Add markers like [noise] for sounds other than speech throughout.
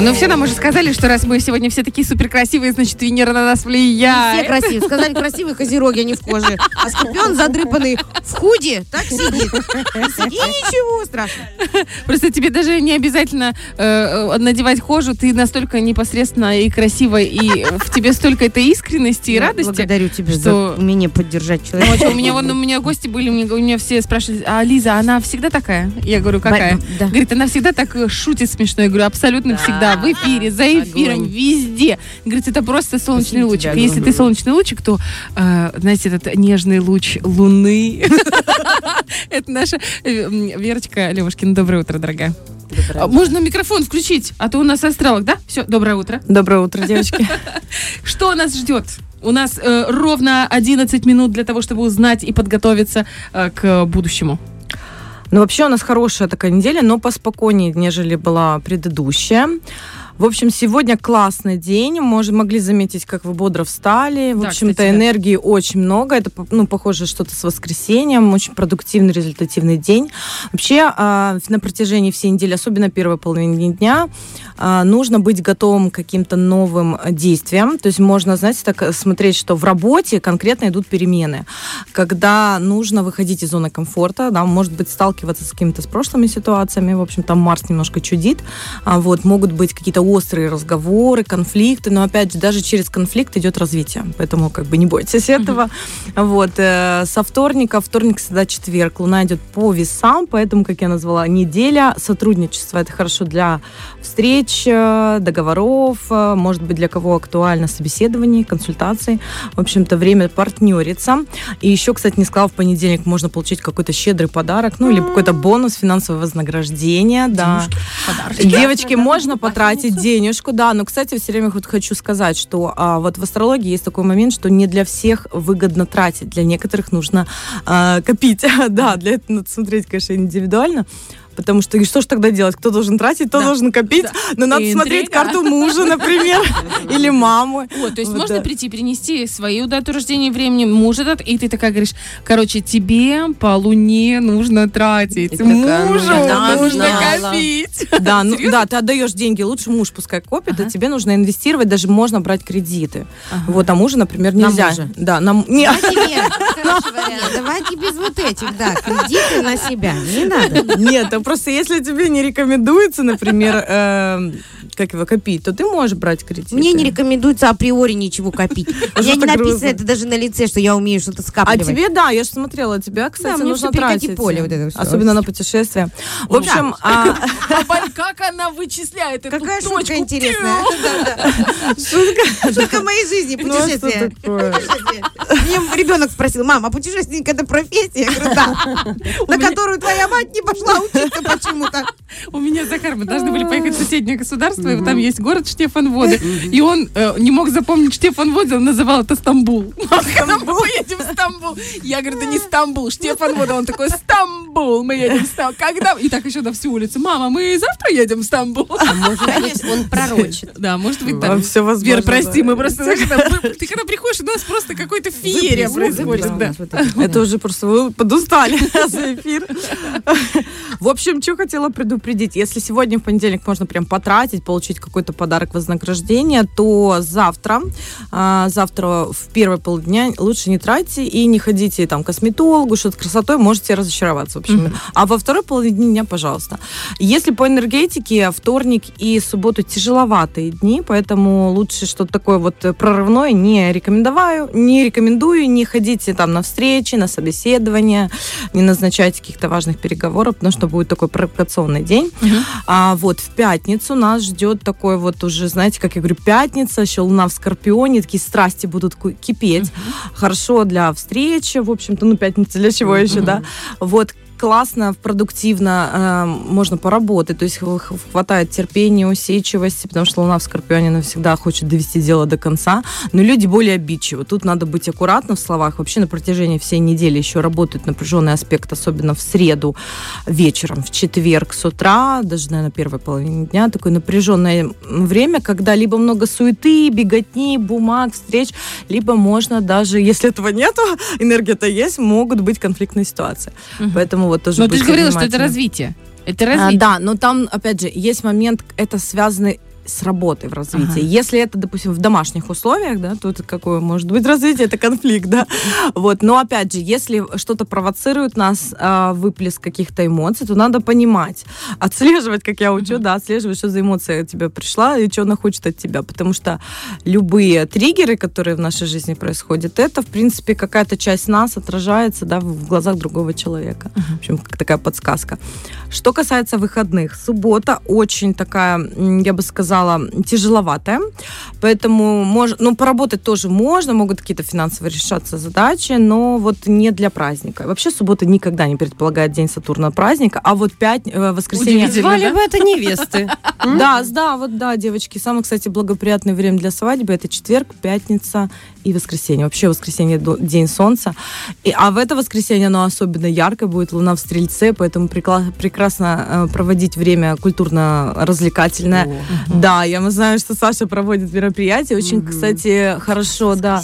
Ну, все нам уже сказали, что раз мы сегодня все такие супер красивые, значит, Венера на нас Все влияет. красивые. Сказали красивые козероги, они в коже. А Скорпион задрыпанный в худе, так сидит. И ничего страшного. Просто тебе даже не обязательно э, надевать кожу, ты настолько непосредственно и красиво, и в тебе столько этой искренности и Я радости. Благодарю тебя что- за умение поддержать Ну, человека. У меня, вон, у меня гости были, у меня, все спрашивали, а Лиза, она всегда такая? Я говорю, какая? Да. Говорит, она всегда так э, шутит смешно. Я говорю, абсолютно всегда, в эфире, за эфиром, Огонь. везде. Говорит, это просто солнечный Спасибо лучик. тебе И Если ты солнечный лучик, то, э, знаете, этот нежный луч луны. [laughs] Это наша э, Верочка Левушкина. Доброе утро, дорогая. А Можно микрофон включить, а то у нас астролог, да? Все, доброе утро. Доброе утро, девочки. [laughs] Что нас ждет? У нас э, ровно 11 минут для того, чтобы узнать и подготовиться э, к будущему. Ну, вообще у нас хорошая такая неделя, но поспокойнее, нежели была предыдущая. В общем, сегодня классный день. Мож- могли заметить, как вы бодро встали. В Да, общем-то, кстати, да. энергии очень много. Это, ну, похоже, что-то с воскресеньем. Очень продуктивный, результативный день. Вообще, а, на протяжении всей недели, особенно первой половины дня, а, нужно быть готовым к каким-то новым действиям. То есть можно, знаете, так э, смотреть, что в работе конкретно идут перемены. Когда нужно выходить из зоны комфорта, да, может быть, сталкиваться с какими-то с прошлыми ситуациями. В общем, там Марс немножко чудит. А, вот, могут быть какие-то острые разговоры, конфликты, но, опять же, даже через конфликт идет развитие. Поэтому, как бы, не бойтесь [laughs] этого. Вот, э, со вторника, вторник, всегда четверг, Луна идет по весам, поэтому, как я назвала, неделя сотрудничества. Это хорошо для встреч, э, договоров, э, может быть, для кого актуально собеседований, консультаций. В общем-то, время партнериться. И еще, кстати, не сказала, в понедельник можно получить какой-то щедрый подарок, ну, или какой-то бонус, финансовое вознаграждение, да. Девочки, можно потратить денежку, да, но, кстати, все время вот хочу сказать, что а, вот в астрологии есть такой момент, что не для всех выгодно тратить, для некоторых нужно а, копить, [laughs] да, для этого надо смотреть, конечно, индивидуально, потому что и что же тогда делать? Кто должен тратить, кто Да. должен копить? Но надо Интрига. смотреть карту мужа, например, [laughs] или мамы. Вот, то есть Вот, можно да. прийти, перенести свою дату рождения, времени, муж этот, и ты такая говоришь, короче, тебе по луне нужно тратить, И мужу ну, да, нужно знала. копить. Да, ну да, ты отдаешь деньги, лучше муж пускай копит, а тебе нужно инвестировать, даже можно брать кредиты. Вот, а мужа, например, На нельзя. мужа. Да, на м- не, Давайте, Вера, хороший [laughs] вариант. Давайте без вот этих, да, кредиты на себя. Не надо. Нет, а просто если тебе не рекомендуется, например, [laughs] эм, как его копить, то ты можешь брать кредиты. Мне не рекомендуется априори ничего копить. [laughs] У меня не написано это даже на лице, что я умею что-то А скапливать. тебе, да, я же смотрела, тебя, кстати, нужно тратить. поле вот это. Особенно на путешествия. В общем, а, [laughs] А как она вычисляет эту Какая шутка интересная. [laughs] Шутка моей жизни, ну а путешествие. Мне ребенок спросил, мама, путешественник это профессия? Я говорю, да. На которую твоя мать не пошла учиться почему-то. У меня Захар, мы должны были поехать в соседнее государство, и вот там есть город Штефанводы, и он э, не мог запомнить Штефанводы, он называл это Стамбул. [laughs] Когда мы поедем в Стамбул? Я говорю, да не Стамбул, Штефанводы. Он такой, Стамбул, мы едем в Стамбул. Когда? И так еще на всю улицу. Мама, мы завтра едем в Стамбул. Конечно, он [laughs] пророчит. [laughs] Да, может быть, А, так. всё возможно, Вер, прости, мы просто... там, Ты когда приходишь, у нас просто какой-то феерия происходит. Это уже просто вы подустали за эфир. В общем, что хотела предупредить. Если сегодня в понедельник можно прям потратить, получить какой-то подарок вознаграждения, то завтра, а, завтра в первой полдня лучше не тратьте и не ходите там к косметологу, что-то красотой, можете разочароваться, в общем. А во второй половине дня, пожалуйста. Если по энергетике, вторник и субботу тяжеловатые дни, поэтому лучше что-то такое вот прорывное не рекомендую, не рекомендую, не ходите там на встречи, на собеседования, не назначайте каких-то важных переговоров, потому что будет такой провокационный день. А вот в пятницу нас ждет такой вот уже, знаете, как я говорю, пятница, еще луна в Скорпионе, такие страсти будут кипеть. Хорошо для встречи, в общем-то, ну, пятница для чего еще, да? Вот классно, продуктивно э, можно поработать, то есть хватает терпения, усидчивости, потому что Луна в Скорпионе навсегда хочет довести дело до конца, но люди более обидчивы. Тут надо быть аккуратным в словах. Вообще на протяжении всей недели еще работает напряженный аспект, особенно в среду вечером, в четверг с утра, даже, наверное, первой половине дня, такое напряженное время, когда либо много суеты, беготни, бумаг, встреч, либо можно даже, если этого нету, [laughs] энергия-то есть, могут быть конфликтные ситуации. Поэтому вот тоже Но ты же говорила, что это развитие. Это А, развитие. да, но там, опять же, есть момент, это связано с работой в развитии. Ага. Если это, допустим, в домашних условиях, да, то это какое может быть развитие, это конфликт, да. Вот, но опять же, если что-то провоцирует нас, а, выплеск каких-то эмоций, то надо понимать, отслеживать, как я учу, да, отслеживать, что за эмоция от тебя пришла и что она хочет от тебя, потому что любые триггеры, которые в нашей жизни происходят, это, в принципе, какая-то часть нас отражается, да, в глазах другого человека. В общем, как такая подсказка. Что касается выходных, суббота очень такая, я бы сказала, тяжеловатая, поэтому мож, ну, поработать тоже можно, могут какие-то финансово решаться задачи, но вот не для праздника. Вообще суббота никогда не предполагает день Сатурна праздника, а вот пять, э, воскресенье... Удивительно, Звали да? бы это невесты. Да, да, вот да, девочки. Самое, кстати, благоприятное время для свадьбы это четверг, пятница и воскресенье. Вообще воскресенье день солнца. И, а в это воскресенье оно особенно яркое, будет луна в стрельце, поэтому прикла- прекрасно э, проводить время культурно-развлекательное. Да, я знаем, что Саша проводит мероприятие. Очень, кстати, хорошо, да.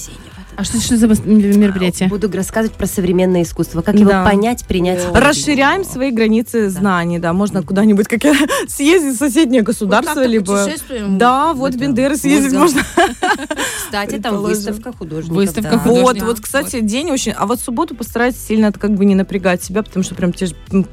А что, что за мероприятие? Буду рассказывать про современное искусство, как Да. его понять, принять. Расширяем свои границы знаний, да. Можно куда-нибудь как я, [laughs] съездить в соседнее государство, так-то либо... Да, вот Бендеры съездить можно. [laughs] Кстати, там выставка художников. Выставка да. художников. Вот, вот, кстати, день очень... А вот в субботу постарайтесь сильно как бы не напрягать себя, потому что прям тяж...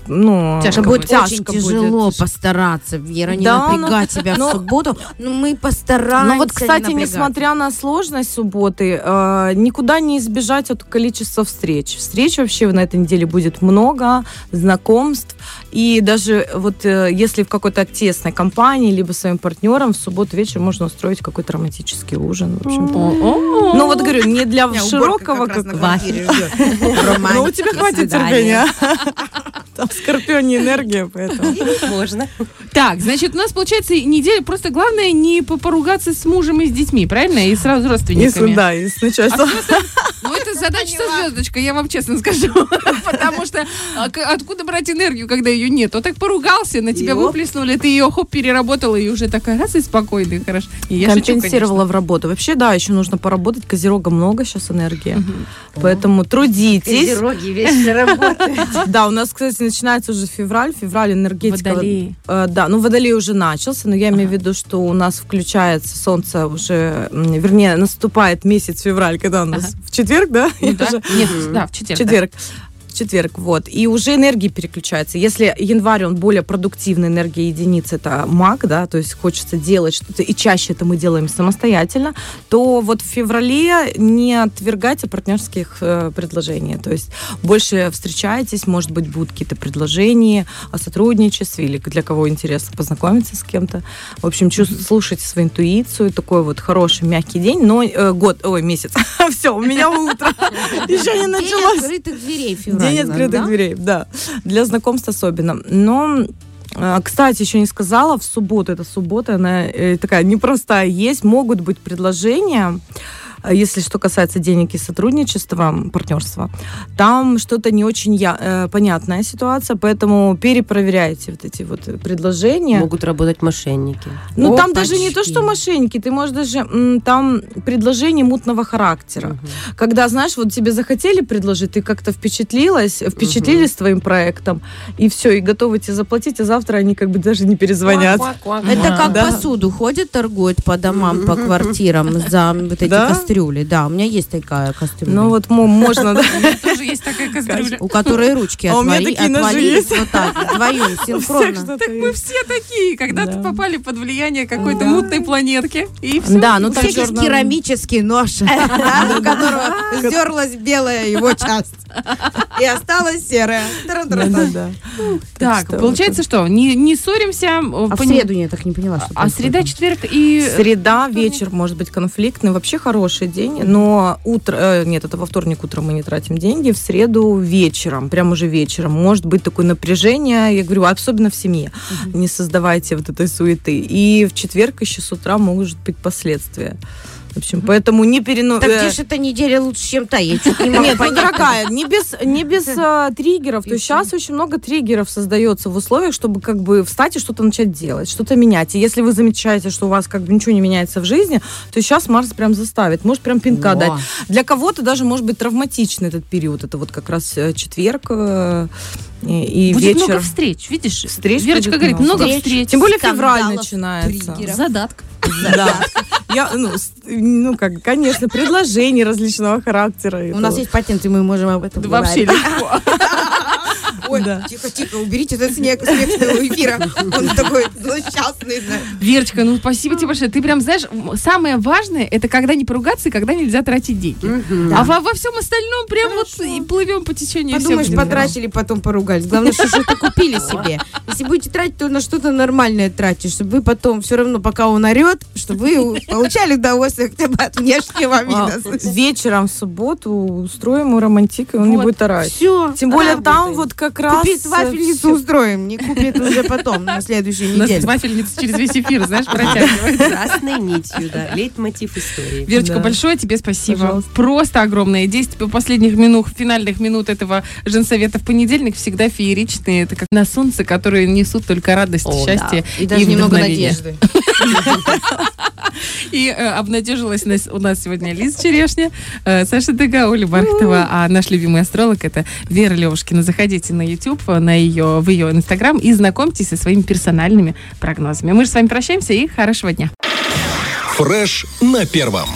ну... Тяжко будет будет. очень тяжко тяжело постараться, Вера, не Да, ну, напрягать себя ну, в субботу. Ну, мы постараемся Ну вот, кстати, несмотря на сложность субботы, э, никуда не избежать от количества встреч. Встреч вообще на этой неделе будет много, знакомств. И даже вот э, если в какой-то тесной компании, либо своим партнером в субботу вечером можно устроить какой-то романтический ужин. В общем-то. Ну вот говорю, не для широкого... как. Ну, у тебя хватит терпения. Там скорпионе энергия, поэтому... Можно. Так, значит, у нас получается неделя. Просто главное не по- поругаться с мужем и с детьми, правильно? И сразу с Если, родственниками. да, и с начальством. Ну, это задача со звездочкой, я вам честно скажу. [laughs] Потому что а, откуда брать энергию, когда ее нет? Вот так поругался, на тебя выплеснули, ты ее хоп, переработала, и уже такая раз и спокойная, хорошо. Компенсировала в работу. Вообще, да, еще нужно поработать. Козерога много сейчас энергии. Поэтому трудитесь. Козероги вечно [laughs] работают. [laughs] Да, у нас, кстати, начинается уже февраль. Февраль энергетика. Водолей. Э, да, ну водолей уже начался, но я имею в виду, что у нас включается солнце уже, вернее, наступает месяц февраль, когда у нас в четверг, да? [laughs] Да. Нет, да, в четверг. четверг. Четверг, вот. И уже энергии переключаются. Если январь, он более продуктивная энергия единицы, это маг, да, то есть хочется делать что-то, и чаще это мы делаем самостоятельно, то вот в феврале не отвергайте партнерских э, предложений. То есть больше встречаетесь, может быть, будут какие-то предложения о сотрудничестве или для кого интересно познакомиться с кем-то. В общем, чувств- слушайте свою интуицию. Такой вот хороший, мягкий день, но э, год, ой, месяц. [laughs] Все, у меня утро. [laughs] Еще не началось. открытых дверей февраль. День открытых да? дверей, да. Для знакомств особенно. Но э, кстати, еще не сказала, в субботу, это суббота, она э, такая непростая есть, могут быть предложения, если что касается денег и сотрудничества, партнерства, там что-то не очень я, э, понятная ситуация, поэтому перепроверяйте вот эти вот э, предложения. Могут работать мошенники. Ну, там даже не то, что мошенники, ты можешь даже, м, там предложение мутного характера. Когда, знаешь, вот тебе захотели предложить, ты как-то впечатлилась, впечатлились твоим проектом, и все, и готовы тебе заплатить, а завтра они как бы даже не перезвонят. Это как Да. посуду ходят, торгуют по домам, по квартирам за вот эти Да? Кастрюли. Да, у меня есть такая кастрюля. Ну вот мо- можно, да. [laughs] У меня тоже есть такая кастрюля. у которой ручки А у меня отвали- такие ножи отвалились есть. вот так, вдвоем, [laughs] синхронно. Так мы все такие, когда-то Да. попали под влияние какой-то мутной планетки. И все. Да, ну У там всех есть черно- керамический нож, [laughs] у которого стерлась белая его часть. И осталась серая. Так, получается, что не, не ссоримся. А в среду я так не поняла, что А среда, четверг и... Среда, вечер может быть конфликтный, вообще хороший день, но утро, э, нет, это во вторник утром мы не тратим деньги, в среду вечером, прям уже вечером, может быть такое напряжение, я говорю, особенно в семье. Не создавайте вот этой суеты. И в четверг еще с утра могут быть последствия. В общем, поэтому не перено... Так э, где же эта неделя лучше, чем та? Я чуть не могу Нет, ну, дорогая, не без, не без а, триггеров. То есть сейчас очень много триггеров создается в условиях, чтобы как бы встать и что-то начать делать, что-то менять. И если вы замечаете, что у вас как бы ничего не меняется в жизни, то сейчас Марс прям заставит, может прям пинка дать. Для кого-то даже может быть травматичный этот период. Это вот как раз э, четверг э, и, и Будет вечер. много встреч, видишь? Встреч Верочка будет говорит, много. Встреч. встреч. Тем более февраль начинается. триггеров. Задатка. Да. [laughs] Я, ну, ну, как, конечно, предложений различного характера. У нас есть патент, и мы можем об этом Да вообще говорить. легко. [laughs] Ой, Да. тихо, тихо, уберите этот снег с эфира. Он такой злосчастный. Верочка, ну спасибо тебе большое. Ты прям знаешь, самое важное, это когда не поругаться и когда нельзя тратить деньги. А во, всем остальном прям вот и плывем по течению. Подумаешь, потратили, потом поругались. Главное, что что-то купили себе. Если будете тратить, то на что-то нормальное тратить, чтобы вы потом все равно, пока он орет, чтобы вы получали удовольствие хотя бы от внешнего А, вида. вечером в субботу устроим ему романтик, и он не будет орать. Все. Тем более там вот как раз... Купит вафельницу устроим, не купит уже потом, на следующей У нас неделе. вафельница через весь эфир, знаешь, протягивает. Красной нитью, да. Лейтмотив истории. Верочка, Да. большое тебе спасибо. Пожалуйста. Просто огромное. 10 последних минут, финальных минут этого женсовета в понедельник всегда фееричные. Это как на солнце, которые несут только радость, О, счастье И даже немного надежды. [laughs] И э, обнадежилась у нас сегодня Лиза Черешня, э, Саша Дега, Оля Бархтова, а наш любимый астролог это Вера Левушкина. Заходите на YouTube, на ее, в ее Инстаграм и знакомьтесь со своими персональными прогнозами. Мы же с вами прощаемся и хорошего дня. Фреш на первом.